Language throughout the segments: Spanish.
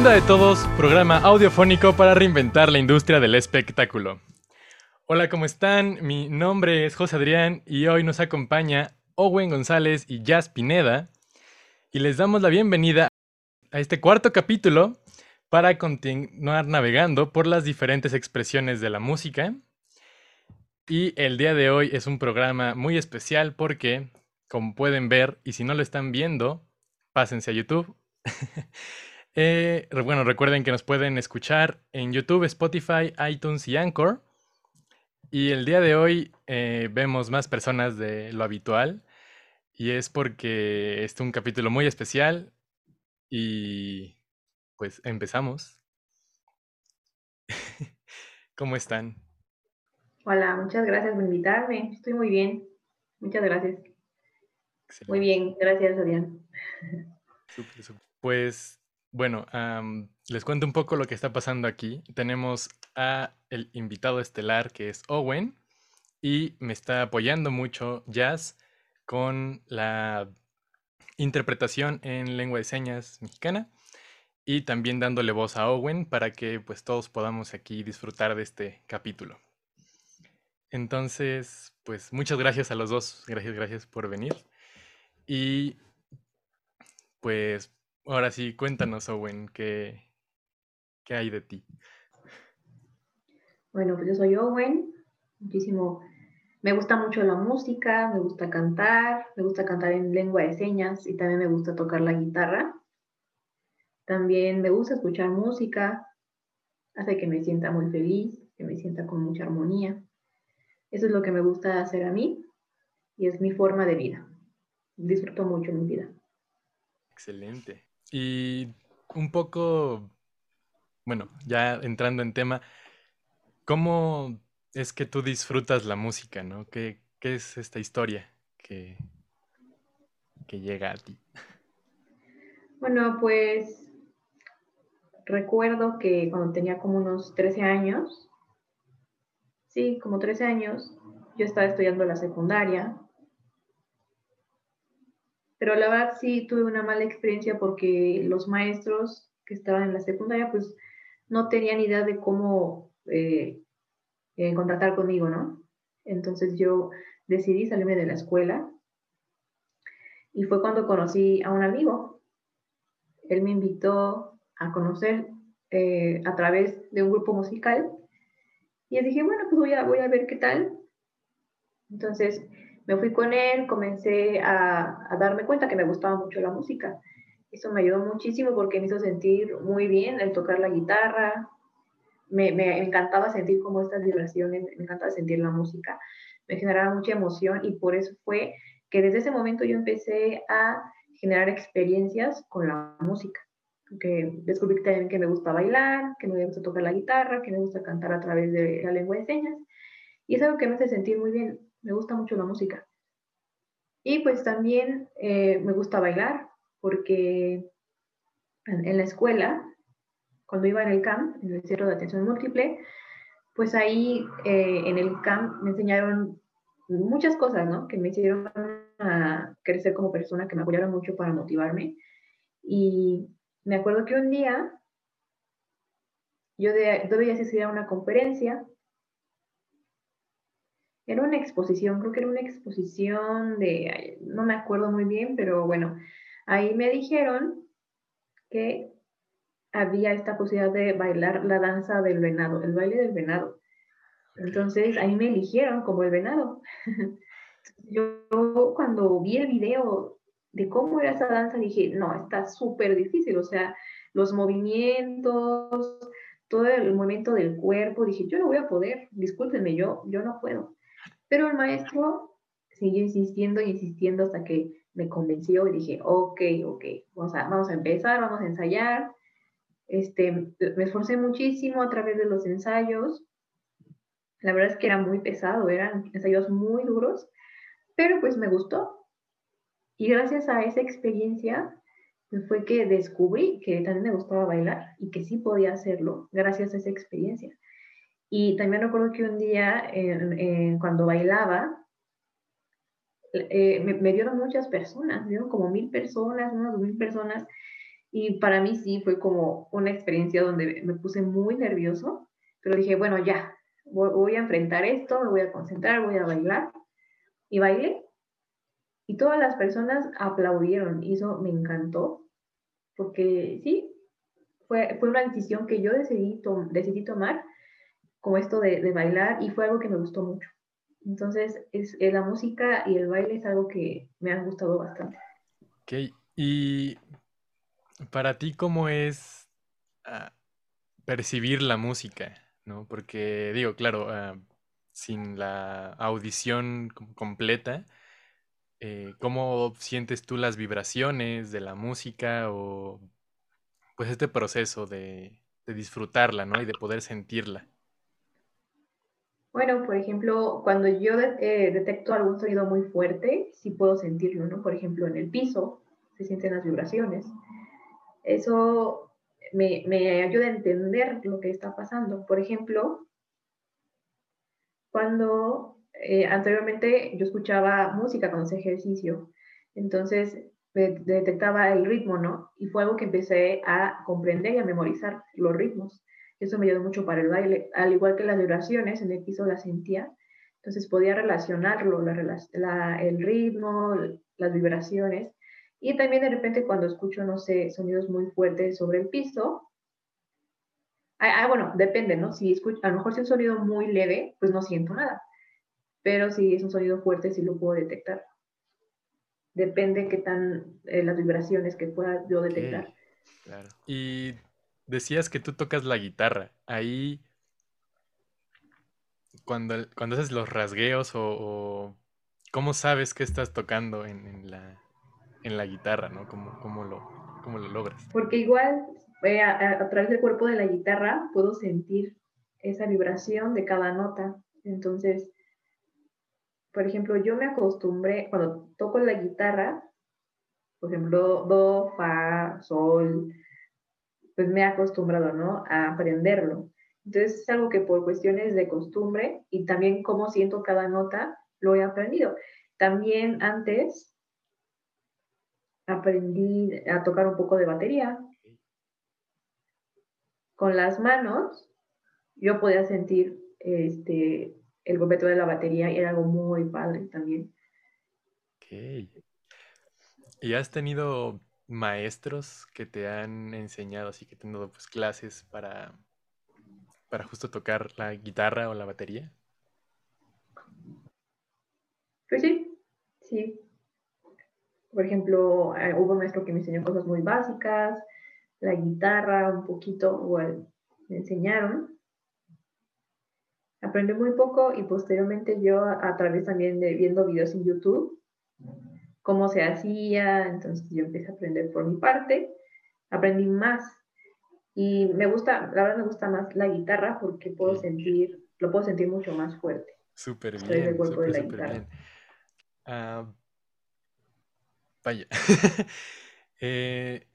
tienda de todos, programa audiofónico para reinventar la industria del espectáculo. Hola, ¿cómo están? Mi nombre es José Adrián y hoy nos acompaña Owen González y Jazz Pineda y les damos la bienvenida a este cuarto capítulo para continuar navegando por las diferentes expresiones de la música. Y el día de hoy es un programa muy especial porque, como pueden ver, y si no lo están viendo, pásense a YouTube. Eh, bueno, recuerden que nos pueden escuchar en YouTube, Spotify, iTunes y Anchor. Y el día de hoy eh, vemos más personas de lo habitual. Y es porque es un capítulo muy especial. Y pues empezamos. ¿Cómo están? Hola, muchas gracias por invitarme. Estoy muy bien. Muchas gracias. Muy bien, gracias, Adrián. Pues bueno, les cuento un poco lo que está pasando aquí. Tenemos a el invitado estelar que es Owen y me está apoyando mucho Jazz con la interpretación en lengua de señas mexicana y también dándole voz a Owen para que pues todos podamos aquí disfrutar de este capítulo. Entonces, pues muchas gracias a los dos, gracias, gracias por venir. Y pues Ahora sí, cuéntanos, Owen, ¿qué, qué hay de ti? Bueno, pues yo soy Owen, muchísimo, me gusta mucho la música, me gusta cantar, me gusta cantar en lengua de señas y también me gusta tocar la guitarra. También me gusta escuchar música, hace que me sienta muy feliz, que me sienta con mucha armonía. Eso es lo que me gusta hacer a mí y es mi forma de vida. Disfruto mucho mi vida. Excelente. Y un poco, bueno, ya entrando en tema, ¿cómo es que tú disfrutas la música, no? ¿Qué, es esta historia que, que llega a ti? Bueno, pues recuerdo que cuando tenía como unos 13 años, sí, como 13 años, yo estaba estudiando la secundaria pero la verdad sí tuve una mala experiencia porque los maestros que estaban en la secundaria pues no tenían idea de cómo eh, eh, contratar conmigo, ¿no? Entonces yo decidí salirme de la escuela y fue cuando conocí a un amigo. Él me invitó a conocer eh, a través de un grupo musical y dije, bueno, pues voy a, voy a ver qué tal. Entonces me fui con él, comencé a, darme cuenta que me gustaba mucho la música. Eso me ayudó muchísimo porque me hizo sentir muy bien el tocar la guitarra. Me, me encantaba sentir como estas vibraciones, me encantaba sentir la música. Me generaba mucha emoción y por eso fue que desde ese momento yo empecé a generar experiencias con la música. Que descubrí también que me gusta bailar, que me gusta tocar la guitarra, que me gusta cantar a través de la lengua de señas. Y es algo que me hace sentir muy bien me gusta mucho la música. Y pues también eh, me gusta bailar, porque en, la escuela, cuando iba en el CAMP, en el Centro de Atención Múltiple, pues ahí eh, en el CAMP me enseñaron muchas cosas, ¿no? Que me hicieron crecer como persona, que me apoyaron mucho para motivarme. Y me acuerdo que un día yo de, debía asistir a una conferencia era una exposición, creo que era una exposición de, no me acuerdo muy bien, pero bueno, ahí me dijeron que había esta posibilidad de bailar la danza del venado, el baile del venado. Entonces ahí me eligieron como el venado. Yo cuando vi el video de cómo era esa danza dije, no, está súper difícil, o sea, los movimientos, todo el movimiento del cuerpo, dije, yo no voy a poder, discúlpenme, yo, yo no puedo. Pero el maestro siguió insistiendo y insistiendo hasta que me convenció y dije, ok, ok, vamos a, vamos a empezar, vamos a ensayar. Este, me esforcé muchísimo a través de los ensayos. La verdad es que era muy pesado, eran ensayos muy duros, pero pues me gustó. Y gracias a esa experiencia pues, fue que descubrí que también me gustaba bailar y que sí podía hacerlo gracias a esa experiencia. Y también recuerdo que un día, cuando bailaba, eh, me, dieron muchas personas, me dieron como mil personas, unas dos mil personas, Y para mí sí fue como una experiencia donde me puse muy nervioso, pero dije, bueno, ya, voy, a enfrentar esto, me voy a concentrar, voy a bailar. Y bailé. Y todas las personas aplaudieron y eso me encantó, porque sí, fue, fue una decisión que yo decidí tomar, como esto de, de, bailar, y fue algo que me gustó mucho. Entonces, es, eh, la música y el baile es algo que me han gustado bastante. Ok, y para ti, ¿cómo es ah, percibir la música? ¿no? Porque digo, claro, ah, sin la audición completa, eh, ¿cómo sientes tú las vibraciones de la música o pues este proceso de, disfrutarla, ¿no? Y de poder sentirla. Bueno, por ejemplo, cuando yo eh, detecto algún sonido muy fuerte, sí puedo sentirlo, ¿no? Por ejemplo, en el piso se sienten las vibraciones. Eso me, ayuda a entender lo que está pasando. Por ejemplo, cuando eh, anteriormente yo escuchaba música cuando hacía ejercicio, entonces detectaba el ritmo, ¿no? Y fue algo que empecé a comprender y a memorizar los ritmos. Eso me ayudó mucho para el baile, al igual que las vibraciones en el piso las sentía, entonces podía relacionarlo, la, el ritmo, las vibraciones, y también de repente cuando escucho, no sé, sonidos muy fuertes sobre el piso, ah, ah bueno, depende, ¿no? Si escucho, a lo mejor si es un sonido muy leve, pues no siento nada. Pero si es un sonido fuerte, sí lo puedo detectar. Depende qué tan eh, las vibraciones que pueda yo detectar. claro. Y decías que tú tocas la guitarra. Ahí, cuando, cuando haces los rasgueos o, ¿cómo sabes que estás tocando en la, en la guitarra, ¿no? ¿Cómo, cómo, lo, cómo lo logras? Porque igual eh, a, través del cuerpo de la guitarra puedo sentir esa vibración de cada nota. Entonces, por ejemplo, yo me acostumbré, cuando toco la guitarra, por ejemplo, do, fa, sol, pues me he acostumbrado, ¿no? A aprenderlo. Entonces es algo que por cuestiones de costumbre y también cómo siento cada nota, lo he aprendido. También antes aprendí a tocar un poco de batería. Con las manos yo podía sentir este, el golpeteo de la batería y era algo muy padre también. Ok. ¿Y has tenido maestros que te han enseñado, así que tenido pues, clases para, para justo tocar la guitarra o la batería? Pues sí, sí. Por ejemplo, eh, hubo un maestro que me enseñó cosas muy básicas, la guitarra un poquito, igual me enseñaron. Aprendí muy poco y posteriormente yo a, través también de viendo videos en YouTube, cómo se hacía, entonces yo empecé a aprender por mi parte, aprendí más y me gusta, la verdad me gusta más la guitarra porque puedo sentir, lo puedo sentir mucho más fuerte. Súper bien, súper, bien. Ah, Vaya. Eh,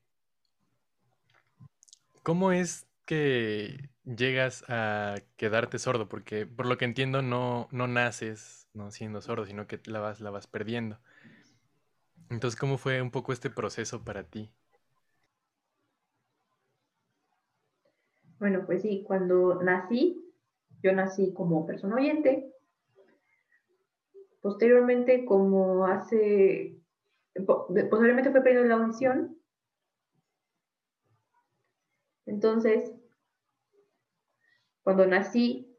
¿Cómo es que llegas a quedarte sordo? Porque por lo que entiendo no, no naces no siendo sordo, sino que la vas, la vas perdiendo. Entonces, ¿cómo fue un poco este proceso para ti? Bueno, pues sí, cuando nací, yo nací como persona oyente. Posteriormente, como hace posiblemente fue perdiendo la audición. Entonces, cuando nací,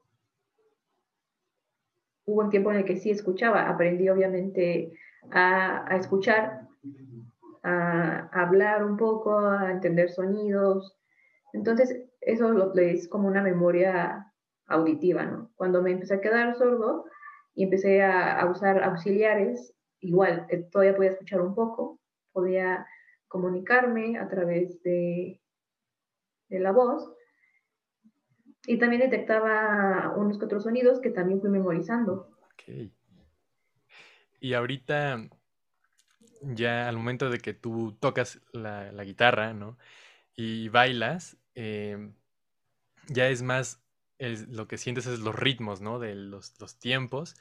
hubo un tiempo en el que sí escuchaba, aprendí obviamente a, escuchar, a, hablar un poco, a entender sonidos. Entonces, eso lo, es como una memoria auditiva, ¿no? Cuando me empecé a quedar sordo y empecé a usar auxiliares, igual eh, todavía podía escuchar un poco, podía comunicarme a través de, la voz y también detectaba unos que otros sonidos que también fui memorizando. Ok. Y ahorita, ya al momento de que tú tocas la, guitarra, ¿no? Y bailas, em, ya es más, lo que sientes es los ritmos, ¿no? De los, los tiempos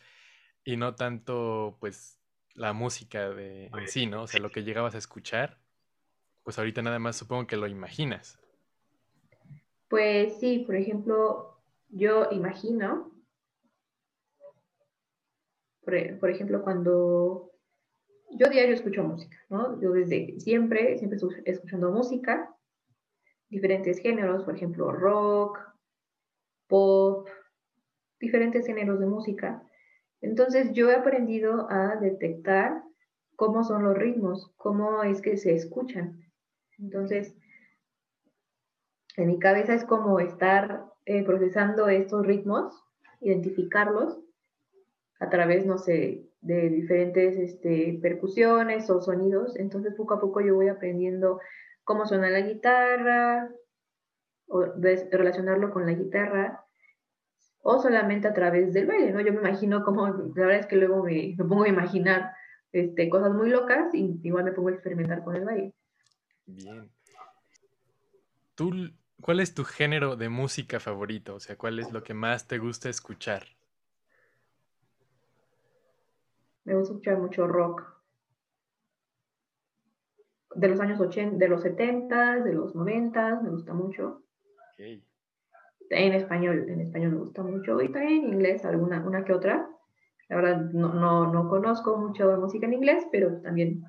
y no tanto, pues, la música de en sí, ¿no? O sea, lo que llegabas a escuchar. pues ahorita nada más supongo que lo imaginas. Pues sí, por ejemplo, yo imagino, por, ejemplo, cuando yo diario escucho música, ¿no? Yo desde siempre, siempre estoy escuchando música, diferentes géneros, por ejemplo, rock, pop, diferentes géneros de música. Entonces yo he aprendido a detectar cómo son los ritmos, cómo es que se escuchan. Entonces, en mi cabeza es como estar eh, procesando estos ritmos, identificarlos a través, no sé, de diferentes este, percusiones o sonidos. Entonces, poco a poco yo voy aprendiendo cómo suena la guitarra, o relacionarlo con la guitarra, o solamente a través del baile, ¿no? Yo me imagino como, la verdad es que luego me, pongo a imaginar este, cosas muy locas y igual me pongo a experimentar con el baile. Bien. ¿Tú, ¿Cuál es tu género de música favorito? O sea, ¿cuál es lo que más te gusta escuchar? Me gusta escuchar mucho rock. De los años 80, de los 70, de los 90, me gusta mucho. Okay en español, en español me gusta mucho y también en inglés alguna una que otra. La verdad no, no, no conozco mucho de música en inglés, pero también.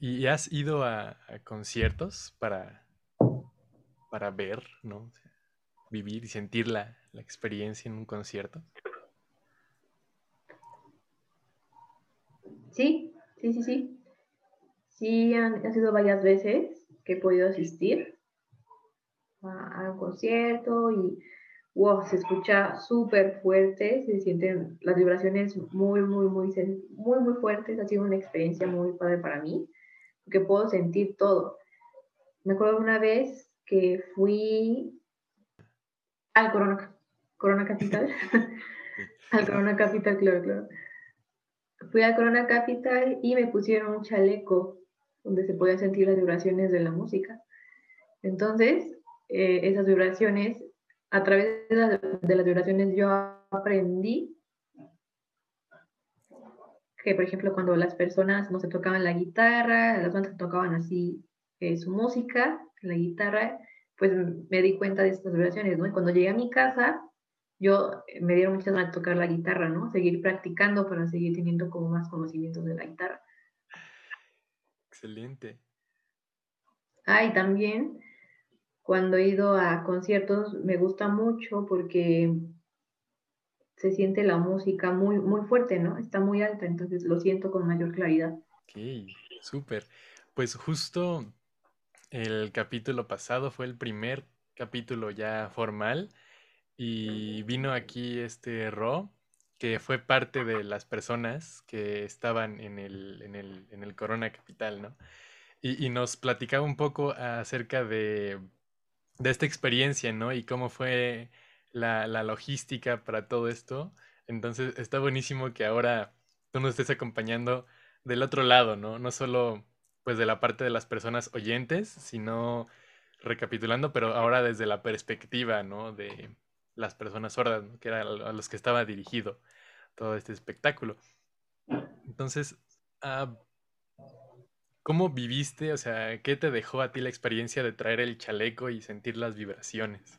¿Y has ido a, conciertos para, para ver, ¿no? vivir y sentir la, la, experiencia en un concierto? Sí, sí, sí, sí. Sí, han, han sido varias veces que he podido asistir a, un concierto y wow, se escucha súper fuerte, se sienten las vibraciones muy, muy, muy, muy, muy fuertes. Ha sido una experiencia muy padre para mí, porque puedo sentir todo. Me acuerdo una vez que fui al Corona, Corona Capital, al Corona Capital, claro, claro. Fui al Corona Capital y me pusieron un chaleco donde se podían sentir las vibraciones de la música. Entonces, eh, esas vibraciones, a través de, las vibraciones yo aprendí que, por ejemplo, cuando las personas no se tocaban la guitarra, las bandas tocaban así eh, su música, la guitarra, pues me di cuenta de estas vibraciones. Y cuando llegué a mi casa, yo eh, me dieron muchas ganas de tocar la guitarra, ¿no? Seguir practicando para seguir teniendo como más conocimientos de la guitarra. Excelente. Ah, y también cuando he ido a conciertos me gusta mucho porque se siente la música muy, muy fuerte, ¿no? Está muy alta, entonces lo siento con mayor claridad. Ok, súper. Pues justo el capítulo pasado fue el primer capítulo ya formal y vino aquí este Ro, que fue parte de las personas que estaban en el, en el, en el Corona Capital, ¿no? Y, nos platicaba un poco acerca de de esta experiencia, ¿no? Y cómo fue la, logística para todo esto. Entonces está buenísimo que ahora tú nos estés acompañando del otro lado, ¿no? No solo pues de la parte de las personas oyentes, sino recapitulando, pero ahora desde la perspectiva, ¿no? De las personas sordas, ¿no? que era a los que estaba dirigido todo este espectáculo. Entonces, ah, ¿Cómo viviste, o sea, qué te dejó a ti la experiencia de traer el chaleco y sentir las vibraciones?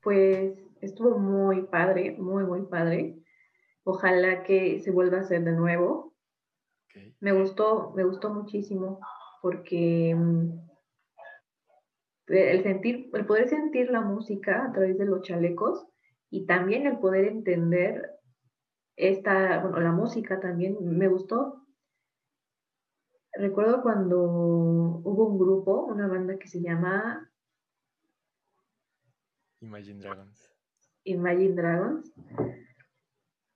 Pues estuvo muy padre, muy, muy padre. Ojalá que se vuelva a hacer de nuevo. Me gustó, me gustó muchísimo porque mm, el sentir, el poder sentir la música a través de los chalecos y también el poder entender esta, bueno, la música también me gustó recuerdo cuando hubo un grupo, una banda que se llama Imagine Dragons. Imagine Dragons.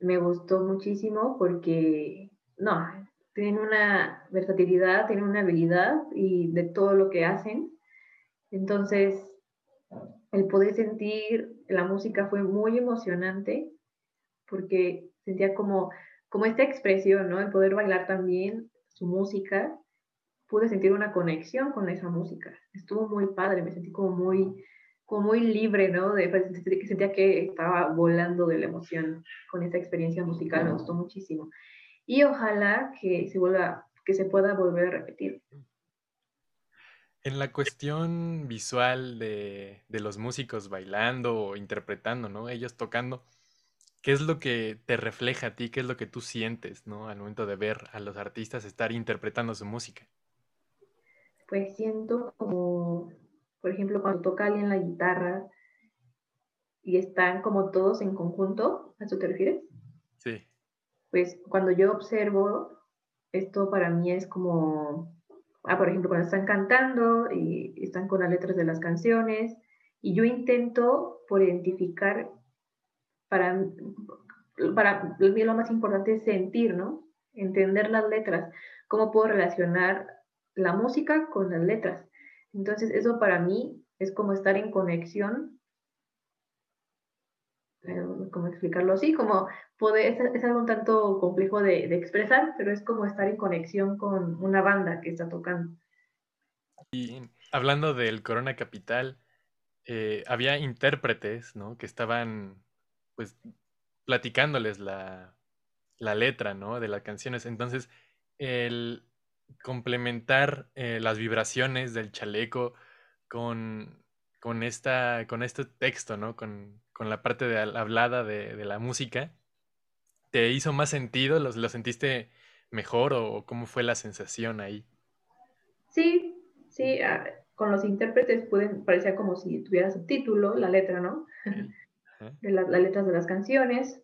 Me gustó muchísimo porque, no, tienen una versatilidad, tienen una habilidad y de todo lo que hacen. Entonces, el poder sentir la música fue muy emocionante porque sentía como, como esta expresión, ¿no? El poder bailar también su música, pude sentir una conexión con esa música. Estuvo muy padre, me sentí como muy, como muy libre, ¿no? De, pues, sentía que estaba volando de la emoción con esa experiencia musical, me gustó muchísimo. Y ojalá que se vuelva, que se pueda volver a repetir. En la cuestión visual de, de, los músicos bailando o interpretando, ¿no? Ellos tocando, ¿qué es lo que te refleja a ti? ¿Qué es lo que tú sientes, ¿no? Al momento de ver a los artistas estar interpretando su música. Pues siento como, por ejemplo, cuando toca alguien la guitarra y están como todos en conjunto, ¿a eso te refieres? Sí. Pues cuando yo observo, esto para mí es como ah, por ejemplo, cuando están cantando y están con las letras de las canciones, y yo intento por identificar, para, para mí lo más importante es sentir, ¿no? Entender las letras, cómo puedo relacionar la música con las letras. Entonces, eso para mí es como estar en conexión ¿cómo explicarlo así? Como poder, es, algo un tanto complejo de, de, expresar, pero es como estar en conexión con una banda que está tocando. Y hablando del Corona Capital, eh, había intérpretes, ¿no? Que estaban, pues, platicándoles la, la letra, ¿no? De las canciones. Entonces, el complementar eh, las vibraciones del chaleco con, con, esta, con este texto, ¿no? Con, con la parte de hablada de, de, la música, ¿te hizo más sentido? ¿Lo, lo sentiste mejor o cómo fue la sensación ahí? Sí, sí, ah, con los intérpretes pueden, parecía como si tuviera subtítulo, la letra, ¿no? De las letras de las canciones.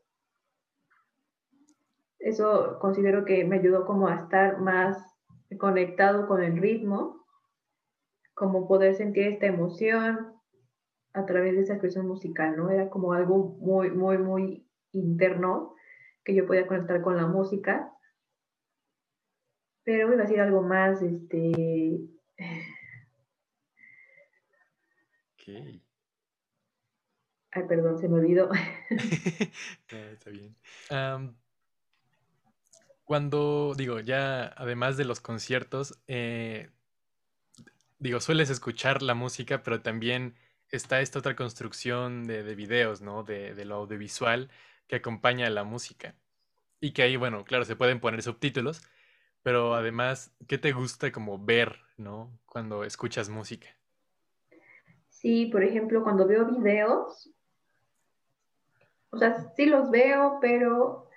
Eso considero que me ayudó como a estar más conectado con el ritmo, como poder sentir esta emoción, a través de esa expresión musical, ¿no? Era como algo muy, muy, muy interno que yo podía conectar con la música. Pero iba a decir algo más, este... Ok. Ay, perdón, se me olvidó. está bien. cuando, digo, ya además de los conciertos, eh, digo, sueles escuchar la música, pero también está esta otra construcción de, de videos, ¿no? De, de, lo audiovisual que acompaña a la música. Y que ahí, bueno, claro, se pueden poner subtítulos, pero además, ¿qué te gusta como ver, ¿no? Cuando escuchas música. Sí, por ejemplo, cuando veo videos, o sea, sí los veo, pero,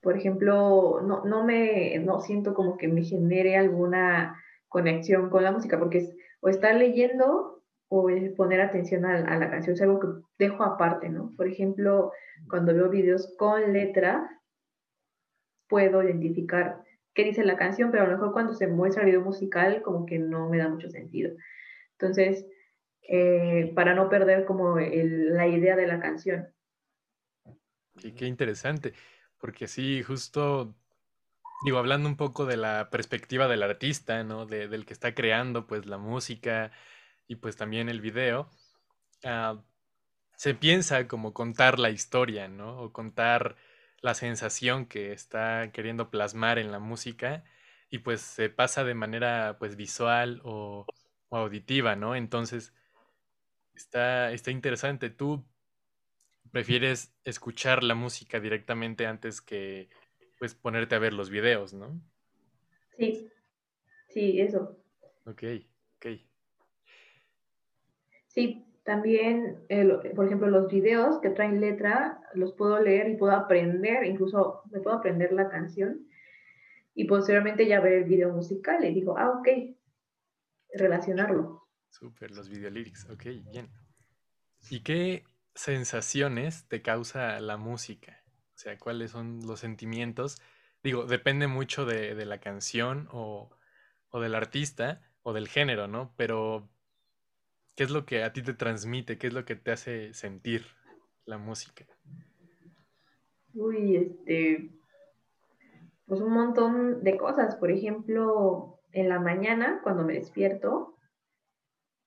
por ejemplo, no, no me, no siento como que me genere alguna conexión con la música, porque o estar leyendo o poner atención a, la canción, es algo que dejo aparte, ¿no? Por ejemplo, cuando veo videos con letra, puedo identificar qué dice la canción, pero a lo mejor cuando se muestra el video musical, como que no me da mucho sentido. Entonces, eh, para no perder como la idea de la canción. Qué, qué interesante, porque sí, justo, digo, hablando un poco de la perspectiva del artista, ¿no? del que está creando, pues, la música, y pues también el video, uh, se piensa como contar la historia, ¿no? O contar la sensación que está queriendo plasmar en la música y pues se pasa de manera pues visual o, o auditiva, ¿no? Entonces está, está interesante. ¿Tú prefieres escuchar la música directamente antes que pues ponerte a ver los videos, ¿no? Sí, sí, eso. Ok, ok. Sí, también, por ejemplo, los videos que traen letra, los puedo leer y puedo aprender, incluso me puedo aprender la canción y posteriormente ya ver el video musical y digo, ah, ok, relacionarlo. Súper, los videolyrics, ok, bien. ¿Y qué sensaciones te causa la música? O sea, ¿cuáles son los sentimientos? Digo, depende mucho de, de la canción o, o del artista o del género, ¿no? Pero ¿Qué es lo que a ti te transmite? ¿Qué es lo que te hace sentir la música? Uy, este, pues un montón de cosas. Por ejemplo, en la mañana, cuando me despierto,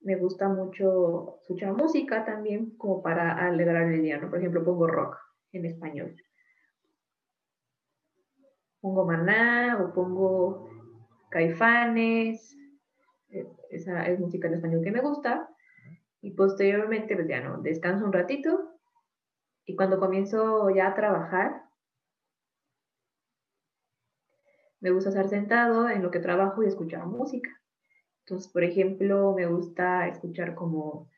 me gusta mucho escuchar música también, como para alegrar el día, ¿no? Por ejemplo, pongo rock en español. Pongo maná o pongo caifanes, eh, esa es música en español que me gusta y posteriormente pues ya no, descanso un ratito y cuando comienzo ya a trabajar, me gusta estar sentado en lo que trabajo y escuchar música. Entonces, por ejemplo, me gusta escuchar como...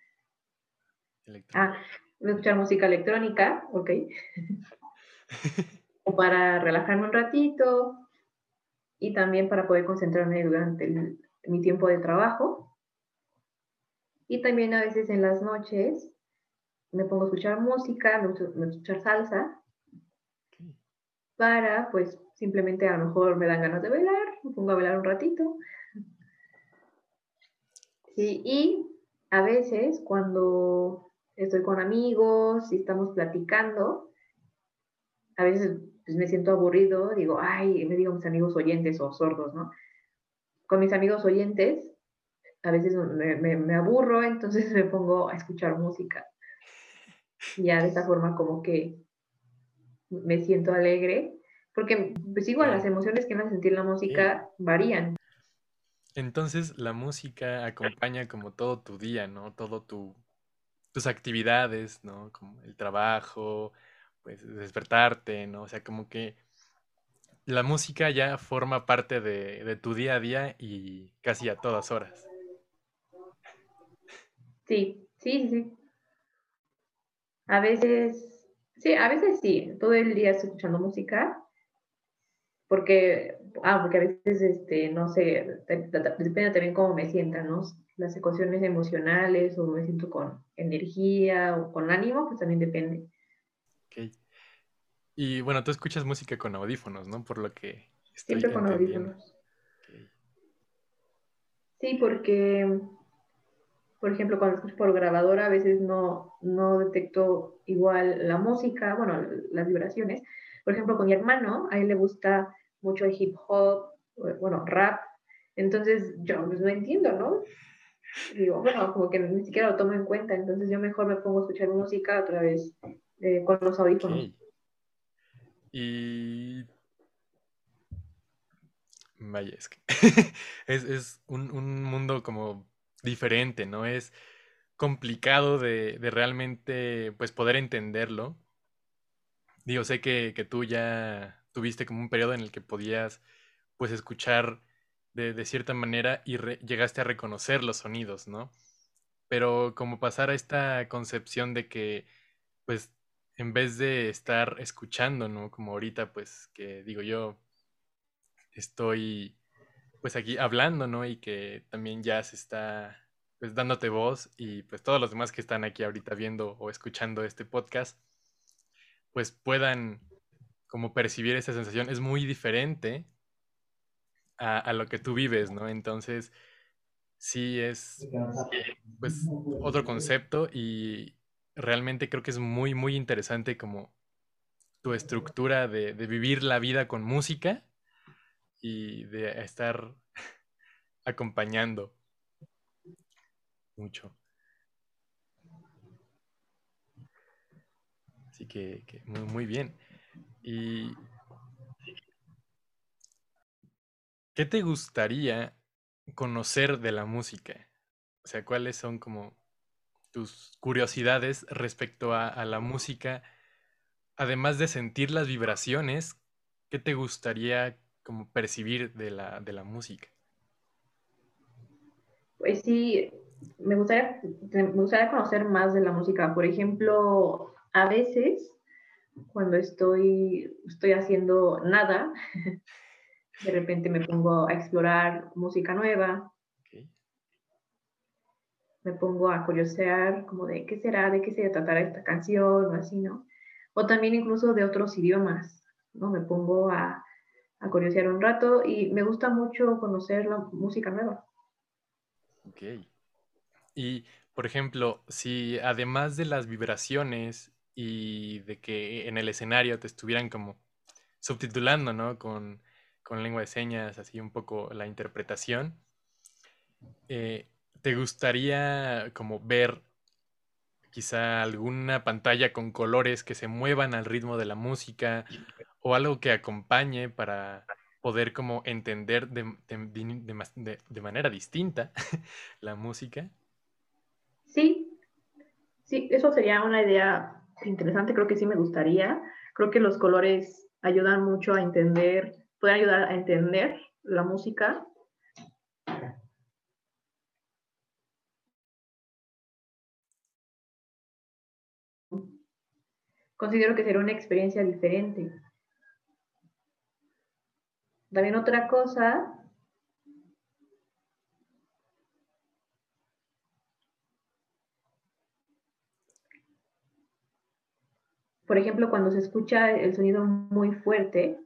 Ah, escuchar música electrónica, ok. o para relajarme un ratito y también para poder concentrarme durante mi tiempo de trabajo. Y también a veces en las noches me pongo a escuchar música, me gusta, escuchar salsa, para pues simplemente a lo mejor me dan ganas de bailar, me pongo a bailar un ratito. Sí, y a veces cuando estoy con amigos y estamos platicando, a veces pues, me siento aburrido, digo, ay, me digo mis amigos oyentes o sordos, ¿no? Con mis amigos oyentes, a veces me, me, aburro, entonces me pongo a escuchar música. Ya de esa forma como que me siento alegre, porque pues igual las emociones que me hacen sentir la música varían. Entonces la música acompaña como todo tu día, ¿no? Todo tu, tus actividades, ¿no? Como el trabajo, pues despertarte, ¿no? O sea, como que la música ya forma parte de, tu día a día y casi a todas horas. Sí, sí, sí. A veces, sí, a veces sí, todo el día estoy escuchando música, porque, ah, porque a veces, este, no sé, depende también cómo me sienta, ¿no? Las ecuaciones emocionales o me siento con energía o con ánimo, pues también depende. Ok. Y bueno, tú escuchas música con audífonos, ¿no? Por lo que estoy Siempre con audífonos. Sí, porque, por ejemplo, cuando escucho por grabadora a veces no, no detecto igual la música, bueno, las vibraciones. Por ejemplo, con mi hermano, a él le gusta mucho hip hop, bueno, rap. Entonces yo pues no entiendo, ¿no? Digo, bueno, como que ni siquiera lo tomo en cuenta. Entonces yo mejor me pongo a escuchar música otra vez eh, con los audífonos. Y vaya, es que es, un, mundo como diferente, ¿no? Es complicado de, realmente pues poder entenderlo. Digo, sé que, tú ya tuviste como un periodo en el que podías pues escuchar de, cierta manera y llegaste a reconocer los sonidos, ¿no? Pero como pasar a esta concepción de que pues en vez de estar escuchando, ¿no? Como ahorita, pues, que digo yo, estoy, pues, aquí hablando, ¿no? Y que también ya se está, pues, dándote voz y, pues, todos los demás que están aquí ahorita viendo o escuchando este podcast, pues, puedan como percibir esa sensación. Es muy diferente a, a lo que tú vives, ¿no? Entonces, sí es, pues, otro concepto y realmente creo que es muy, muy interesante como tu estructura de, vivir la vida con música y de estar acompañando mucho. Así que, muy, bien. ¿Y qué te gustaría conocer de la música? O sea, ¿cuáles son como tus curiosidades respecto a, la música, además de sentir las vibraciones, ¿qué te gustaría como percibir de la, de la música? Pues sí, me gustaría, me gustaría conocer más de la música. Por ejemplo, a veces cuando estoy, estoy haciendo nada, de repente me pongo a explorar música nueva me pongo a curiosear como de qué será, de qué se tratará esta canción o así, ¿no? O también incluso de otros idiomas, ¿no? Me pongo a, a curiosear un rato y me gusta mucho conocer la música nueva. Ok. Y, por ejemplo, si además de las vibraciones y de que en el escenario te estuvieran como subtitulando, ¿no? Con, con lengua de señas, así un poco la interpretación, eh, ¿Te gustaría como ver quizá alguna pantalla con colores que se muevan al ritmo de la música o algo que acompañe para poder como entender de, manera distinta la música? Sí, sí, eso sería una idea interesante, creo que sí me gustaría. Creo que los colores ayudan mucho a entender puede ayudar a entender la música. Considero que será una experiencia diferente. También otra cosa por ejemplo, cuando se escucha el sonido muy fuerte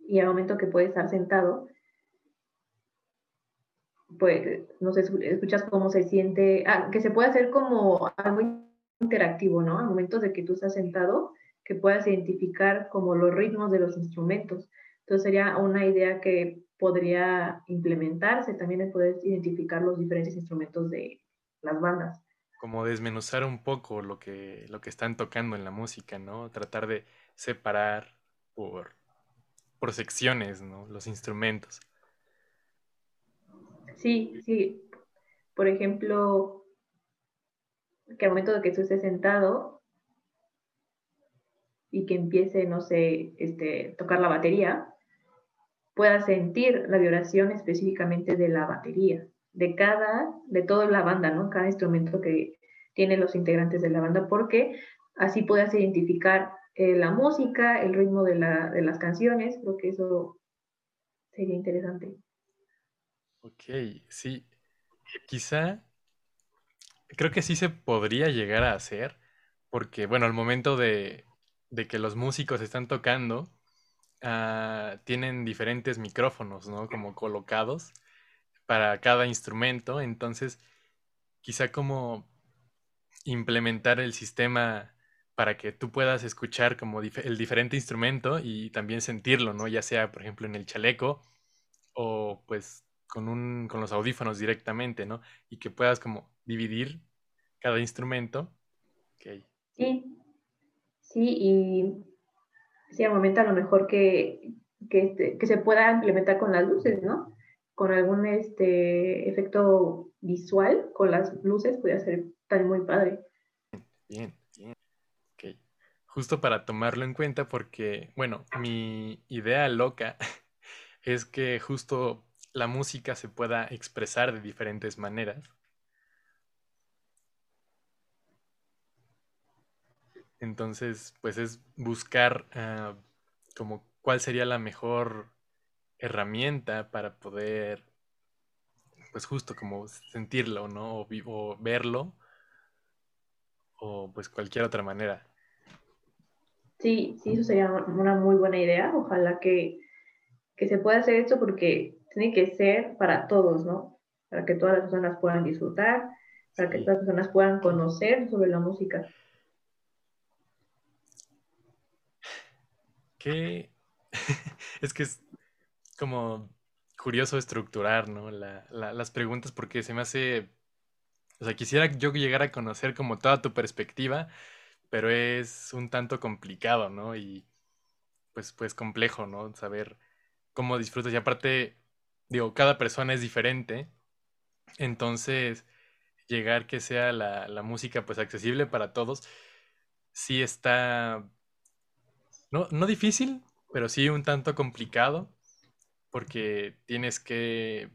y al momento que puedes estar sentado, pues no sé, escuchas cómo se siente, ah, que se puede hacer como algo interactivo, ¿no? A momentos de que tú estás sentado, que puedas identificar como los ritmos de los instrumentos. Entonces sería una idea que podría implementarse, también de poder identificar los diferentes instrumentos de las bandas como desmenuzar un poco lo que, lo que están tocando en la música, ¿no? Tratar de separar por, por secciones, ¿no? Los instrumentos. Sí, sí. Por ejemplo, que al momento de que tú estés sentado y que empiece, no sé, este, tocar la batería, puedas sentir la vibración específicamente de la batería de cada, de toda la banda, ¿no? Cada instrumento que tienen los integrantes de la banda, porque así puedas identificar eh, la música, el ritmo de, la, de las canciones, creo que eso sería interesante. Ok, sí. Quizá, creo que sí se podría llegar a hacer, porque, bueno, al momento de, de que los músicos están tocando, uh, tienen diferentes micrófonos, ¿no? Como colocados para cada instrumento. Entonces, quizá como implementar el sistema para que tú puedas escuchar como el diferente instrumento y también sentirlo, ¿no? Ya sea, por ejemplo, en el chaleco o pues con, un, con los audífonos directamente, ¿no? Y que puedas como dividir cada instrumento. Sí, sí, y sí, al momento a lo mejor que, este, que se pueda implementar con las luces, ¿no? con algún este, efecto visual con las luces, podría ser tan muy padre. Bien, bien. Ok. Justo para tomarlo en cuenta porque, bueno, mi idea loca es que justo la música se pueda expresar de diferentes maneras. Entonces, pues es buscar uh, como cuál sería la mejor herramienta para poder, pues justo como sentirlo, ¿no? O, verlo, o pues cualquier otra manera. Sí, sí, eso sería una muy buena idea. Ojalá que, se pueda hacer esto porque tiene que ser para todos, ¿no? Para que todas las personas puedan disfrutar, para que todas las personas puedan conocer sobre la música. ¿Qué? es que es, como curioso estructurar, ¿no? las preguntas porque se me hace, o sea, quisiera yo llegar a conocer como toda tu perspectiva, pero es un tanto complicado, ¿no? Y pues, pues complejo, ¿no? Saber cómo disfrutas. Y aparte, digo, cada persona es diferente, entonces llegar que sea la, la música pues accesible para todos, sí está, no, no difícil, pero sí un tanto complicado porque tienes que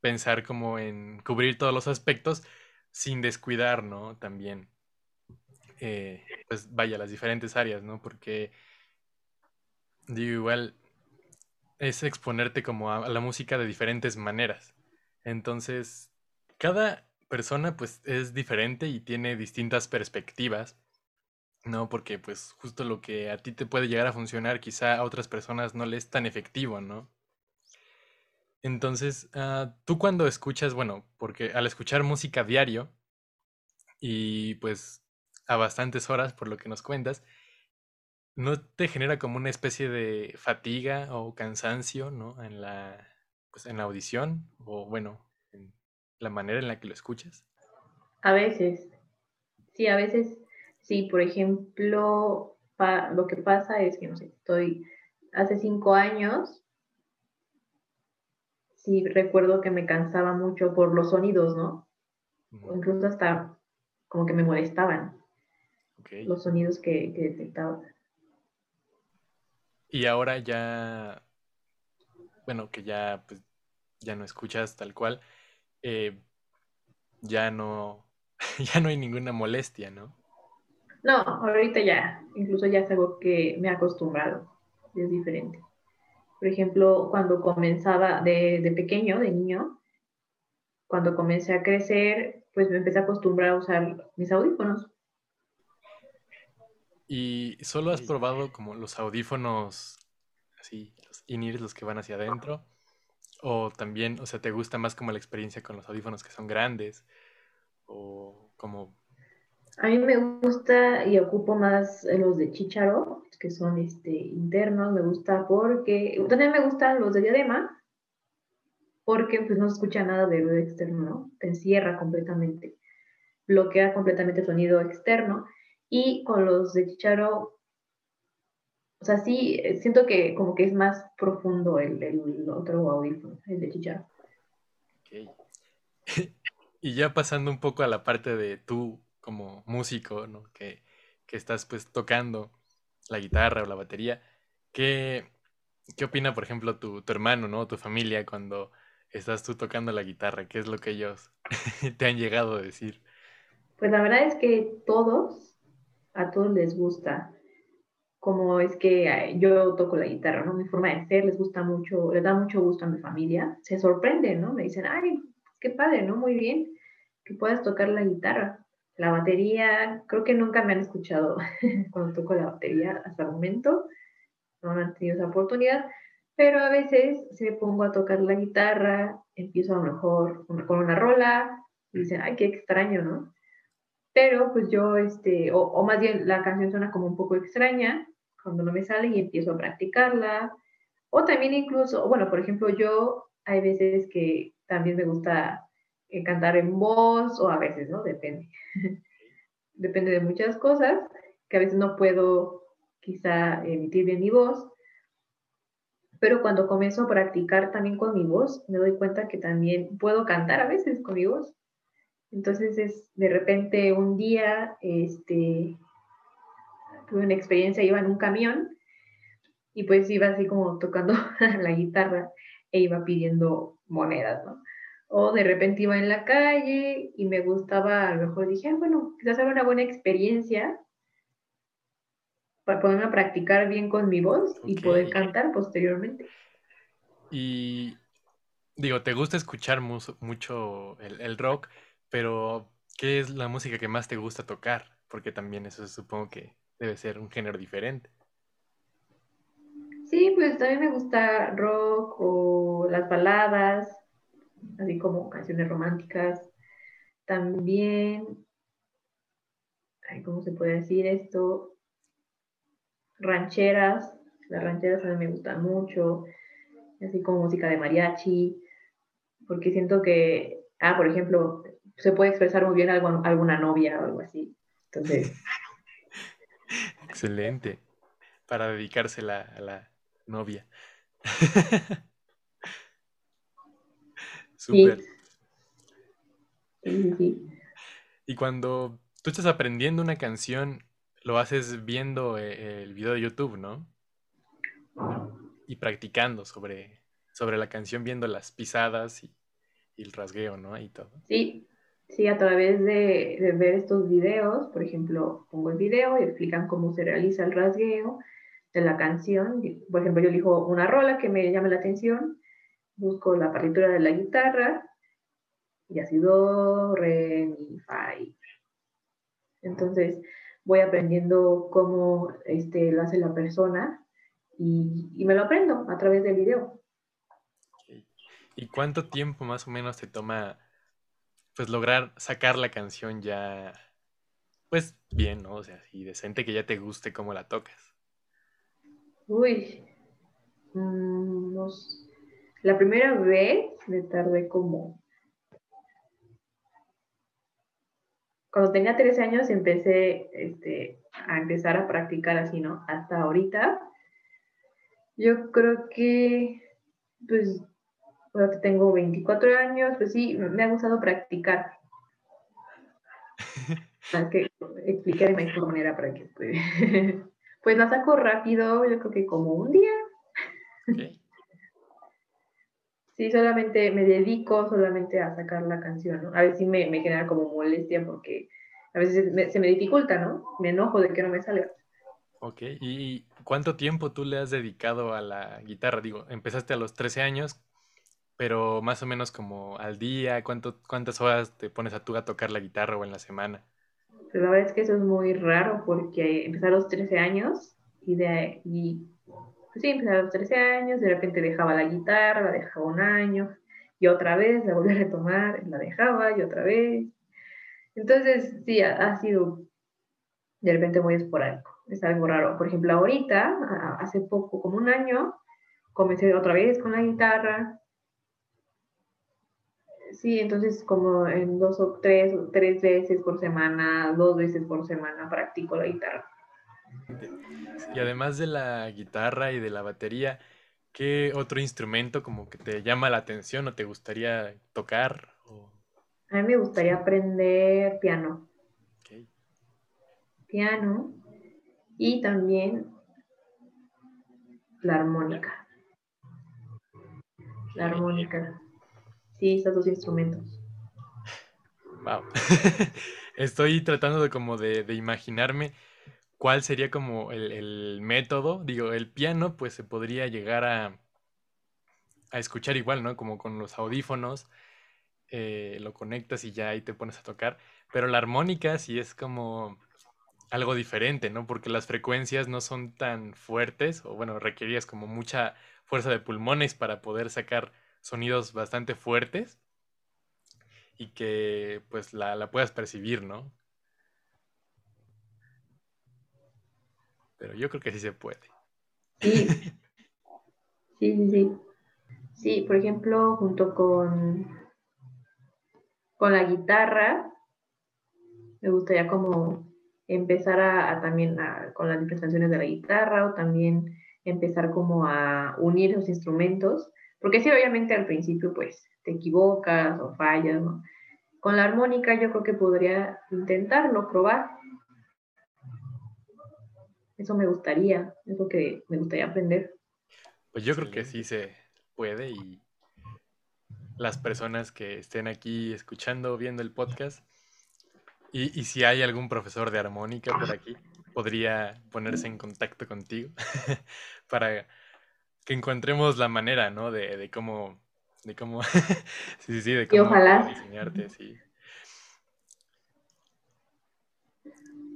pensar como en cubrir todos los aspectos sin descuidar, ¿no? También, eh, pues vaya, las diferentes áreas, ¿no? Porque, digo, igual es exponerte como a, la música de diferentes maneras. Entonces, cada persona pues es diferente y tiene distintas perspectivas ¿no? Porque pues justo lo que a ti te puede llegar a funcionar, quizá a otras personas no le es tan efectivo, ¿no? Entonces, ah, tú cuando escuchas, bueno, porque al escuchar música diario y pues a bastantes horas, por lo que nos cuentas, ¿no te genera como una especie de fatiga o cansancio, ¿no? En la, pues, en la audición o bueno, en la manera en la que lo escuchas. A veces, sí, a veces Sí, por ejemplo, lo que pasa es que, no sé, estoy hace cinco años, sí recuerdo que me cansaba mucho por los sonidos, ¿no? O incluso hasta como que me molestaban los sonidos que, que detectaba. Y ahora ya, bueno, que ya, pues, ya no escuchas tal cual, eh, ya no, ya no hay ninguna molestia, ¿no? No, ahorita ya, incluso ya es algo que me he acostumbrado, es diferente. Por ejemplo, cuando comenzaba de, de pequeño, de niño, cuando comencé a crecer, pues me empecé a acostumbrar a usar mis audífonos. ¿Y solo has probado como los audífonos así, los in los que van hacia adentro? ¿O también, o sea, te gusta más como la experiencia con los audífonos que son grandes? ¿O como a mí me gusta y ocupo más los de chicharo, que son este, internos, me gusta porque, también me gustan los de diadema, porque pues no se escucha nada de ruido externo, ¿no? Te encierra completamente, bloquea completamente el sonido externo, y con los de chicharo, o sea, sí, siento que como que es más profundo el, el otro audífono, el de chicharo. Ok. y ya pasando un poco a la parte de tú como músico, ¿no? Que, estás pues tocando la guitarra o la batería, ¿qué, qué opina, por ejemplo, tu, tu hermano, ¿no? Tu familia cuando estás tú tocando la guitarra? ¿Qué es lo que ellos te han llegado a decir? Pues la verdad es que todos, a todos les gusta. Como es que yo toco la guitarra, ¿no? Mi forma de ser les gusta mucho, les da mucho gusto a mi familia. Se sorprenden, ¿no? Me dicen, ay, qué padre, ¿no? Muy bien que puedas tocar la guitarra. La batería, creo que nunca me han escuchado cuando toco la batería hasta el momento. No han tenido esa oportunidad. Pero a veces se pongo a tocar la guitarra, empiezo a lo mejor con una rola y dicen, ay, qué extraño, ¿no? Pero pues yo, este, o, o más bien la canción suena como un poco extraña cuando no me sale y empiezo a practicarla. O también incluso, bueno, por ejemplo, yo hay veces que también me gusta eh, cantar en voz o a veces, ¿no? Depende. Depende de muchas cosas, que a veces no puedo quizá emitir bien mi voz. Pero cuando comienzo a practicar también con mi voz, me doy cuenta que también puedo cantar a veces con mi voz. Entonces es de repente un día, este, tuve una experiencia, iba en un camión y pues iba así como tocando la guitarra e iba pidiendo monedas, ¿no? O de repente iba en la calle y me gustaba, a lo mejor dije, ah, bueno, quizás era una buena experiencia para poderme practicar bien con mi voz y poder cantar posteriormente. Y digo, te gusta escuchar mucho el, rock, pero ¿qué es la música que más te gusta tocar? Porque también eso supongo que debe ser un género diferente. Sí, pues también me gusta rock o las baladas, así como canciones románticas. También, ¿cómo se puede decir esto? Rancheras, las rancheras a mí me gustan mucho, así como música de mariachi, porque siento que, ah, por ejemplo, se puede expresar muy bien algo, alguna novia o algo así. Entonces. Excelente. Para dedicársela a la novia. Súper. Y cuando tú estás aprendiendo una canción, lo haces viendo eh, el video de YouTube, ¿no? Y practicando sobre, sobre la canción, viendo las pisadas y, el rasgueo, ¿no? Y todo. Sí, sí, a través de, de, ver estos videos, por ejemplo, pongo el video y explican cómo se realiza el rasgueo de la canción. Por ejemplo, yo elijo una rola que me llame la atención busco la partitura de la guitarra y así do, re, mi, fa, Entonces voy aprendiendo cómo este, lo hace la persona y, me lo aprendo a través del video. ¿Y cuánto tiempo más o menos te toma pues lograr sacar la canción ya pues bien, ¿no? O sea, y decente que ya te guste cómo la tocas. Uy, mm, unos la primera vez me tardé como... Cuando tenía 13 años empecé este, a empezar a practicar así, ¿no? Hasta ahorita. Yo creo que, pues, ahora tengo 24 años, pues sí, me ha gustado practicar. Hay que explicar de mejor manera para que Pues la saco rápido, yo creo que como un día. Sí, solamente me dedico solamente a sacar la canción, ¿no? A veces sí me, me genera como molestia porque a veces se me dificulta, ¿no? Me enojo de que no me salga. Ok, ¿y cuánto tiempo tú le has dedicado a la guitarra? Digo, empezaste a los 13 años, pero más o menos como al día, ¿cuánto, ¿cuántas horas te pones a tú a tocar la guitarra o en la semana? Pues la verdad es que eso es muy raro porque empecé a los 13 años y de y, sí, empecé a los 13 años, de repente dejaba la guitarra, la dejaba un año y otra vez la volví a retomar, la dejaba y otra vez. Entonces, sí, ha, sido de repente muy esporádico, es algo raro. Por ejemplo, ahorita, hace poco, como un año, comencé otra vez con la guitarra, Sí, entonces como en dos o tres, tres veces por semana, dos veces por semana practico la guitarra. Y además de la guitarra y de la batería, ¿qué otro instrumento como que te llama la atención o te gustaría tocar? A mí me gustaría aprender piano. Piano y también la armónica. La armónica. Sí, esos dos instrumentos. Wow. Estoy tratando de como de, imaginarme cuál sería como el, método. Digo, el piano pues se podría llegar a, a escuchar igual, ¿no? Como con los audífonos, eh, lo conectas y ya ahí te pones a tocar. Pero la armónica sí es como algo diferente, ¿no? Porque las frecuencias no son tan fuertes, o bueno, requerías como mucha fuerza de pulmones para poder sacar sonidos bastante fuertes y que pues la, puedas percibir, ¿no? Pero yo creo que sí se puede. Sí. Sí, sí, sí. Sí, por ejemplo, junto con, con la guitarra, me gustaría como empezar a, también con las canciones de la guitarra o también empezar como a unir los instrumentos porque sí, obviamente al principio pues te equivocas o fallas, ¿no? Con la armónica yo creo que podría intentarlo, probar. Eso me gustaría, es lo que me gustaría aprender. Pues yo creo que sí se puede y las personas que estén aquí escuchando, viendo el podcast, y, y si hay algún profesor de armónica por aquí, podría ponerse en contacto contigo para que encontremos la manera, ¿no? De, de cómo, de cómo, sí, sí, sí, de cómo enseñarte, sí.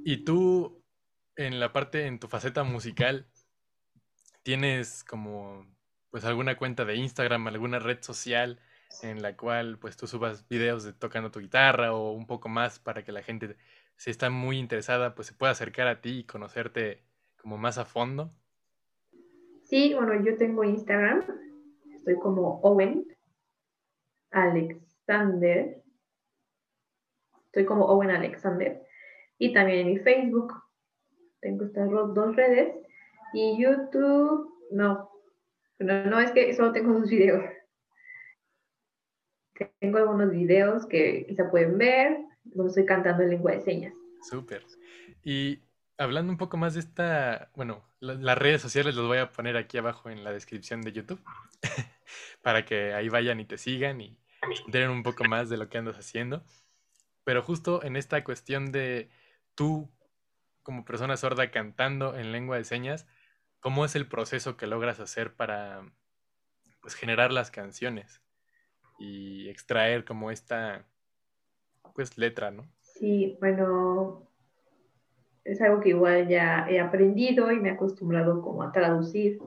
Y tú, en la parte, en tu faceta musical, ¿tienes como, pues, alguna cuenta de Instagram, alguna red social en la cual, pues, tú subas videos de tocando tu guitarra o un poco más para que la gente, si está muy interesada, pues, se pueda acercar a ti y conocerte como más a fondo? Sí, bueno, yo tengo Instagram, estoy como Owen Alexander, estoy como Owen Alexander, y también en mi Facebook, tengo estas dos redes, y YouTube, no, no, no es que solo tengo dos videos. Tengo algunos videos que quizá pueden ver, donde estoy cantando en lengua de señas. Súper. Y hablando un poco más de esta, bueno, las redes sociales los voy a poner aquí abajo en la descripción de YouTube para que ahí vayan y te sigan y enteren un poco más de lo que andas haciendo. Pero justo en esta cuestión de tú como persona sorda cantando en lengua de señas, ¿cómo es el proceso que logras hacer para pues, generar las canciones y extraer como esta pues letra, ¿no? Sí, bueno, es algo que igual ya he aprendido y me he acostumbrado como a traducir.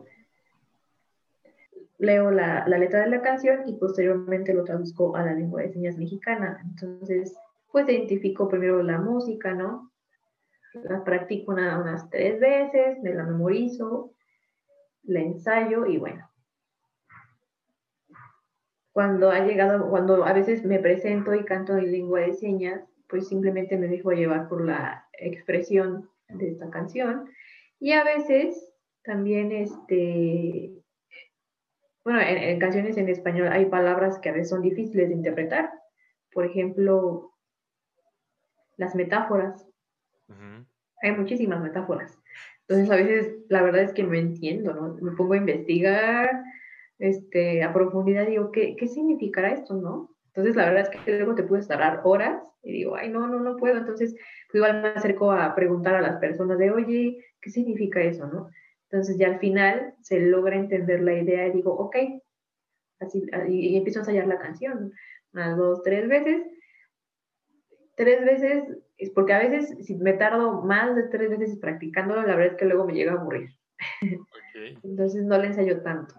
Leo la, la, letra de la canción y posteriormente lo traduzco a la lengua de señas mexicana. Entonces, pues identifico primero la música, ¿no? La practico unas tres veces, me la memorizo, la ensayo y bueno. Cuando ha llegado, cuando a veces me presento y canto en lengua de señas, pues simplemente me dejo llevar por la expresión de esta canción. Y a veces también, este, bueno, en, canciones en español hay palabras que a veces son difíciles de interpretar. Por ejemplo, las metáforas. Hay muchísimas metáforas. Entonces a veces la verdad es que no entiendo, ¿no? Me pongo a investigar este, a profundidad, digo, ¿qué, ¿qué significará esto, no? Entonces la verdad es que luego te puedes tardar horas y digo, ay, no, no, no puedo. Entonces pues, igual me acerco a preguntar a las personas de, oye, ¿qué significa eso, no? Entonces ya al final se logra entender la idea y digo, ok, así, y, empiezo a ensayar la canción, unas dos, tres veces. Tres veces, es porque a veces si me tardo más de tres veces practicándolo, la verdad es que luego me llega a aburrir. Entonces no le ensayo tanto.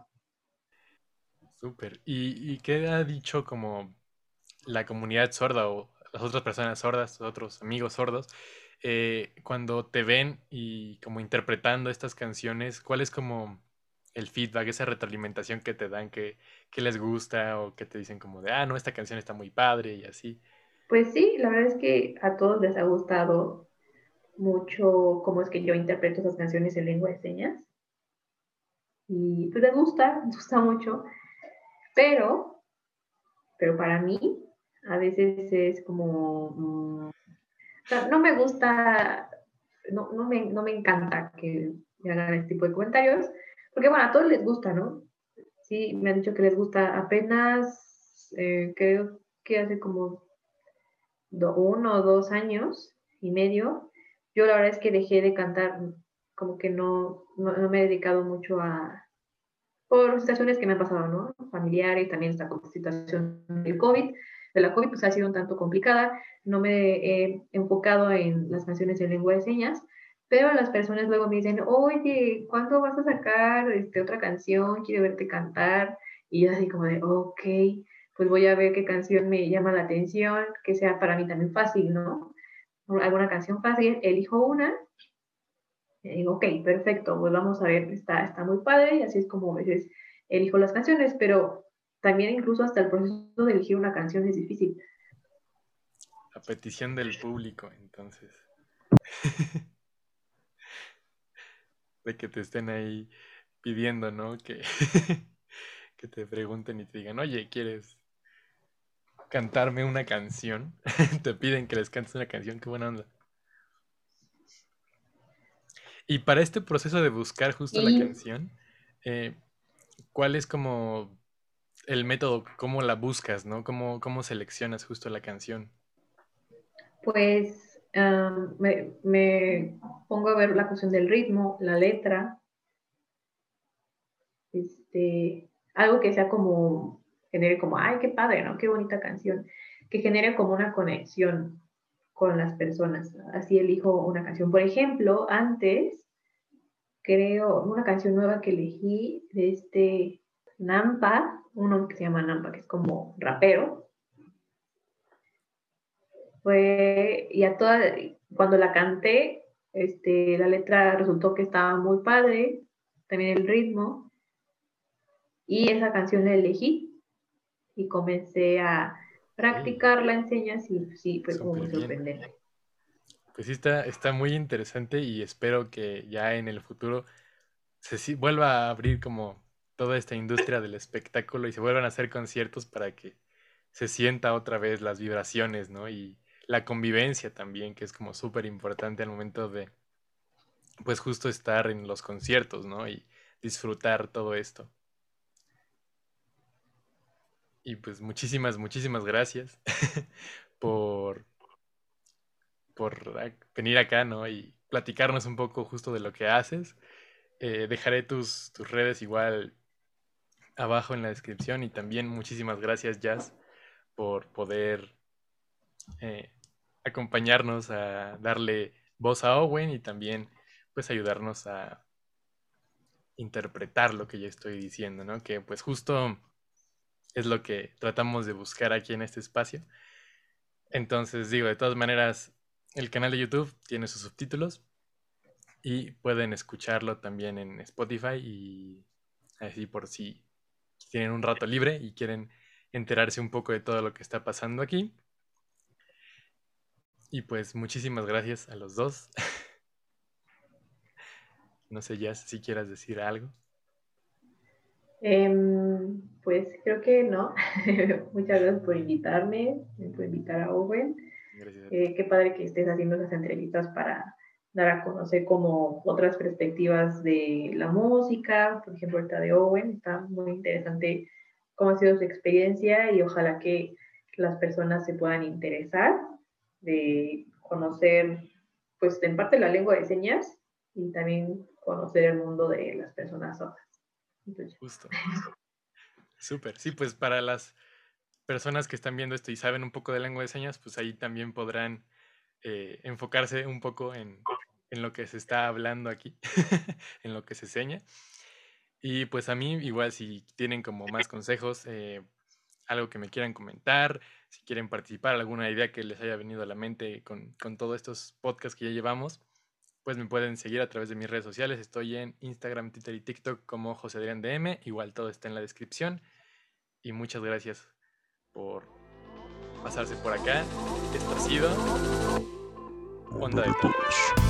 Súper. ¿Y, ¿Y, qué ha dicho como la comunidad sorda o las otras personas sordas, otros amigos sordos, eh, cuando te ven y como interpretando estas canciones, ¿cuál es como el feedback, esa retroalimentación que te dan, que, que les gusta o que te dicen como de, ah, no, esta canción está muy padre y así? Pues sí, la verdad es que a todos les ha gustado mucho cómo es que yo interpreto esas canciones en lengua de señas. Y pues les gusta, les gusta mucho. Pero, pero para mí, a veces es como, mm, no me gusta, no, no, me, no me encanta que me hagan este tipo de comentarios, porque bueno, a todos les gusta, ¿no? Sí, me han dicho que les gusta apenas, eh, creo que hace como uno o dos años y medio, yo la verdad es que dejé de cantar, como que no, no, me he dedicado mucho a, por situaciones que me han pasado, ¿no? Familiares, también esta situación del COVID, de la COVID, pues ha sido un tanto complicada. No me he enfocado en las canciones en lengua de señas, pero las personas luego me dicen, oye, ¿cuándo vas a sacar este, otra canción? Quiero verte cantar. Y yo así como de, ok, pues voy a ver qué canción me llama la atención, que sea para mí también fácil, ¿no? Alguna canción fácil, elijo una. Y digo, ok, perfecto, pues vamos a ver, está, está muy padre, y así es como a veces elijo las canciones, pero también incluso hasta el proceso de elegir una canción es difícil. A petición del público, entonces. de que te estén ahí pidiendo, ¿no? Que, que te pregunten y te digan, oye, ¿quieres cantarme una canción? te piden que les cantes una canción, qué buena onda. Y para este proceso de buscar justo la canción, eh, ¿cuál es como el método, cómo la buscas, ¿no? ¿Cómo, cómo seleccionas justo la canción? Pues me, pongo a ver la cuestión del ritmo, la letra, este, algo que sea como, genere como, ay, qué padre, ¿no? Qué bonita canción, que genere como una conexión con las personas. Así elijo una canción. Por ejemplo, antes, creo, una canción nueva que elegí de este Nampa, uno que se llama Nampa, que es como rapero. Fue, y a toda, cuando la canté, este, la letra resultó que estaba muy padre, también el ritmo, y esa canción la elegí y comencé a practicarla en señas y sí, fue como muy sorprendente. Pues sí, está, está muy interesante y espero que ya en el futuro se vuelva a abrir como toda esta industria del espectáculo y se vuelvan a hacer conciertos para que se sienta otra vez las vibraciones, ¿no? Y la convivencia también, que es como súper importante al momento de, pues justo estar en los conciertos, ¿no? Y disfrutar todo esto. Y pues muchísimas, muchísimas gracias por, por venir acá, ¿no? Y platicarnos un poco justo de lo que haces. Eh, dejaré tus, tus redes igual abajo en la descripción y también muchísimas gracias Jazz por poder eh, acompañarnos a darle voz a Owen y también pues ayudarnos a interpretar lo que yo estoy diciendo, ¿no? Que pues justo es lo que tratamos de buscar aquí en este espacio. Entonces digo, de todas maneras, el canal de YouTube tiene sus subtítulos y pueden escucharlo también en Spotify y así por si tienen un rato libre y quieren enterarse un poco de todo lo que está pasando aquí. Y pues muchísimas gracias a los dos. no sé, ya si quieras decir algo. Em, pues creo que no. Muchas gracias por invitarme, por invitar a Owen. Eh, qué padre que estés haciendo esas entrevistas para dar a conocer como otras perspectivas de la música, por ejemplo, el de Owen, está muy interesante cómo ha sido su experiencia y ojalá que las personas se puedan interesar de conocer, pues en parte la lengua de señas y también conocer el mundo de las personas sordas. Justo. Súper. Sí, pues para las personas que están viendo esto y saben un poco de lengua de señas, pues ahí también podrán eh, enfocarse un poco en, en, lo que se está hablando aquí, en lo que se seña. Y pues a mí igual si tienen como más consejos, eh, algo que me quieran comentar, si quieren participar, alguna idea que les haya venido a la mente con, con todos estos podcasts que ya llevamos, pues me pueden seguir a través de mis redes sociales. Estoy en Instagram, Twitter y TikTok como José Adrián DM. Igual todo está en la descripción. Y muchas gracias por pasarse por acá. Esto ha sido Onda de Touch.